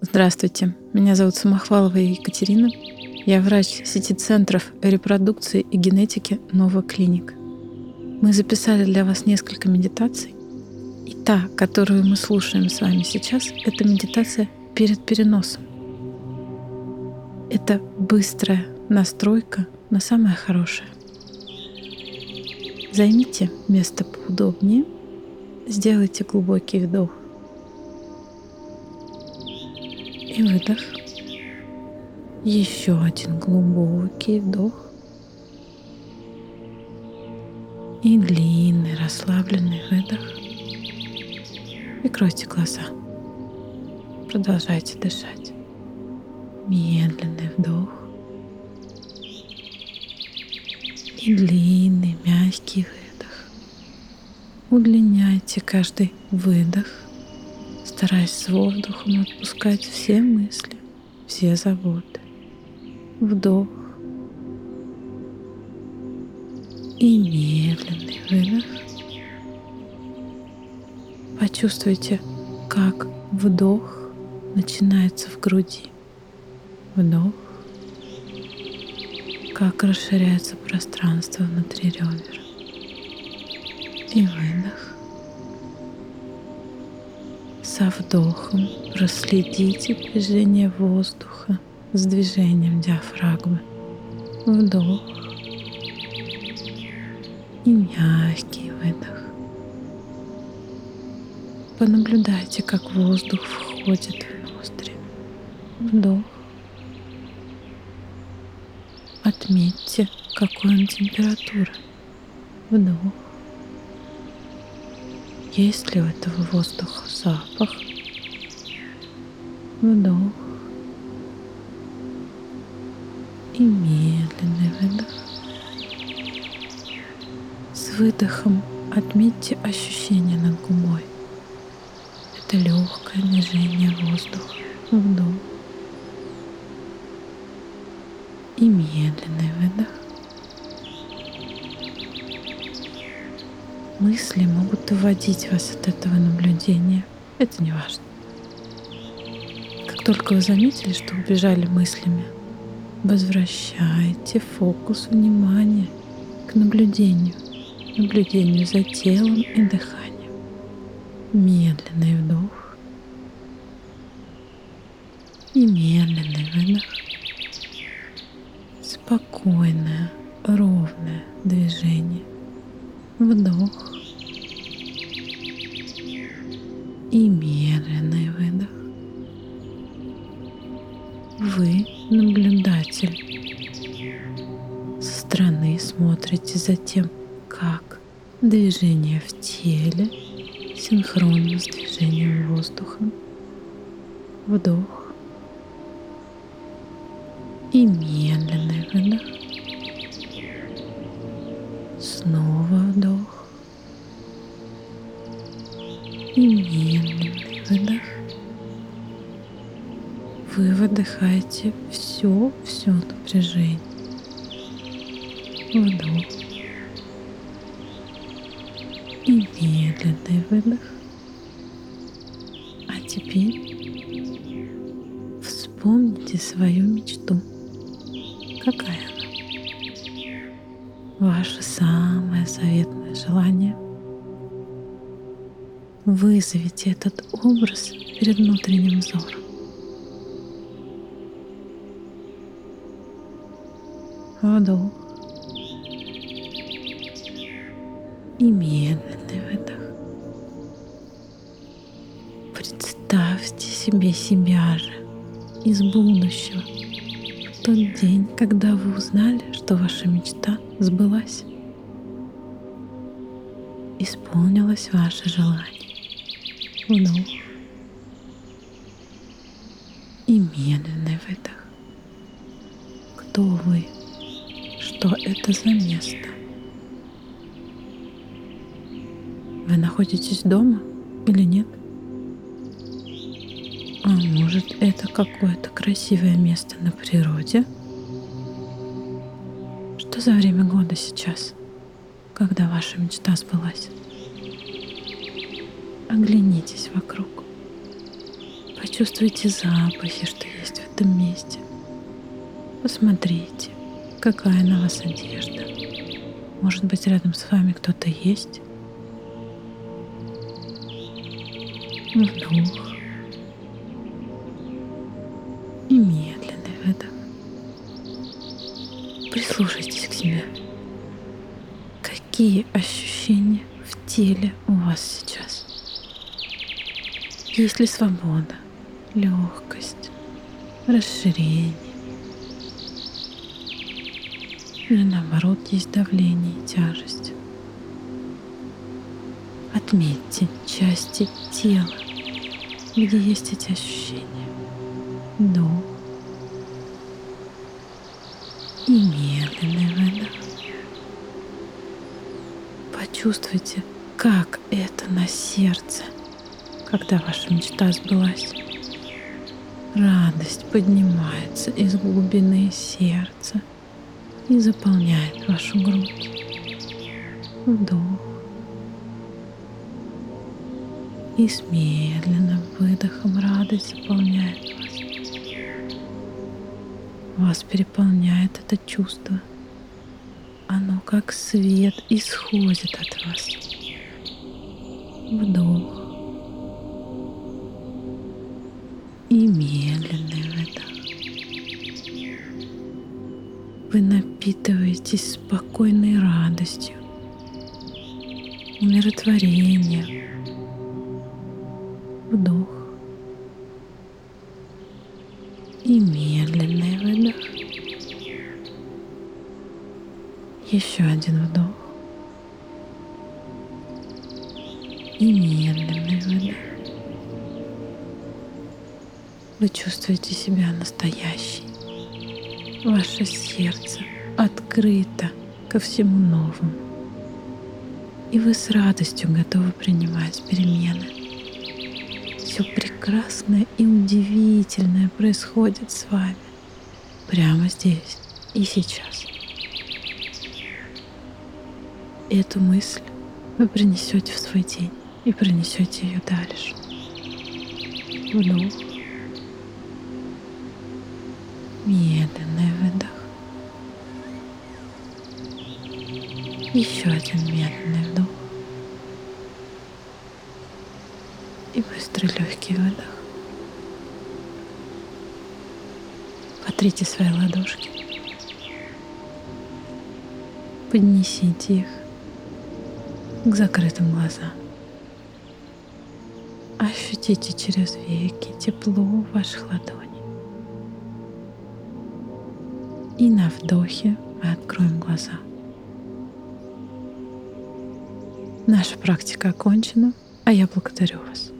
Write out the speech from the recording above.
Здравствуйте, меня зовут Самохвалова Екатерина. Я врач сети центров репродукции и генетики Нова Клиник. Мы записали для вас несколько медитаций. И та, которую мы слушаем с вами сейчас, это медитация перед переносом. Это быстрая настройка на самое хорошее. Займите место поудобнее, сделайте глубокий вдох и выдох. Еще один глубокий вдох. И длинный расслабленный выдох. Прикройте глаза. Продолжайте дышать. Медленный вдох. И длинный мягкий выдох. Удлиняйте каждый выдох стараясь с воздухом отпускать все мысли, все заботы. Вдох и медленный выдох. Почувствуйте, как вдох начинается в груди. Вдох, как расширяется пространство внутри ребер. И выдох. Со вдохом проследите движение воздуха с движением диафрагмы. Вдох и мягкий выдох. Понаблюдайте, как воздух входит в ноздри. Вдох. Отметьте, какой он температуры. Вдох. Есть ли у этого воздуха запах? Вдох. И медленный выдох. С выдохом отметьте ощущение над губой. Это легкое движение воздуха. Вдох. И медленный выдох. Мысли могут уводить вас от этого наблюдения. Это не важно. Как только вы заметили, что убежали мыслями, возвращайте фокус внимания к наблюдению, наблюдению за телом и дыханием. Медленный вдох и медленный выдох. Спокойное, ровное движение. Вдох и медленный выдох. Вы наблюдатель. Со стороны смотрите за тем, как движение в теле синхронно с движением воздуха. Вдох и медленный выдох. Снова вдох и медленный выдох. Вы выдыхаете все, все напряжение. Вдох. И медленный выдох. А теперь вспомните свою мечту. Вызовите этот образ перед внутренним взором. Вдох. И медленный выдох. Представьте себе себя же из будущего. В тот день, когда вы узнали, что ваша мечта сбылась. Исполнилось ваше желание вдох и медленный выдох. Кто вы? Что это за место? Вы находитесь дома или нет? А может это какое-то красивое место на природе? Что за время года сейчас, когда ваша мечта сбылась? Оглянитесь вокруг. Почувствуйте запахи, что есть в этом месте. Посмотрите, какая на вас одежда. Может быть, рядом с вами кто-то есть? Вдох. И медленный выдох. Прислушайтесь к себе. Какие ощущения в теле у вас сейчас? Есть ли свобода, легкость, расширение? Или наоборот есть давление и тяжесть? Отметьте части тела, где есть эти ощущения. Вдох и медленный выдох. Почувствуйте, как это на сердце – когда ваша мечта сбылась. Радость поднимается из глубины сердца и заполняет вашу грудь. Вдох. И с медленным выдохом радость заполняет вас. Вас переполняет это чувство. Оно как свет исходит от вас. Вдох. Медленный выдох. Вы напитываетесь спокойной радостью, умиротворением. Вдох и медленный выдох. Еще один вдох Вы чувствуете себя настоящей. Ваше сердце открыто ко всему новому. И вы с радостью готовы принимать перемены. Все прекрасное и удивительное происходит с вами прямо здесь и сейчас. Эту мысль вы принесете в свой день и принесете ее дальше. Вдох. Медленный выдох. Еще один медленный вдох. И быстрый легкий выдох. Потрите свои ладошки. Поднесите их к закрытым глазам. Ощутите через веки тепло ваших ладоней. И на вдохе мы откроем глаза. Наша практика окончена, а я благодарю вас.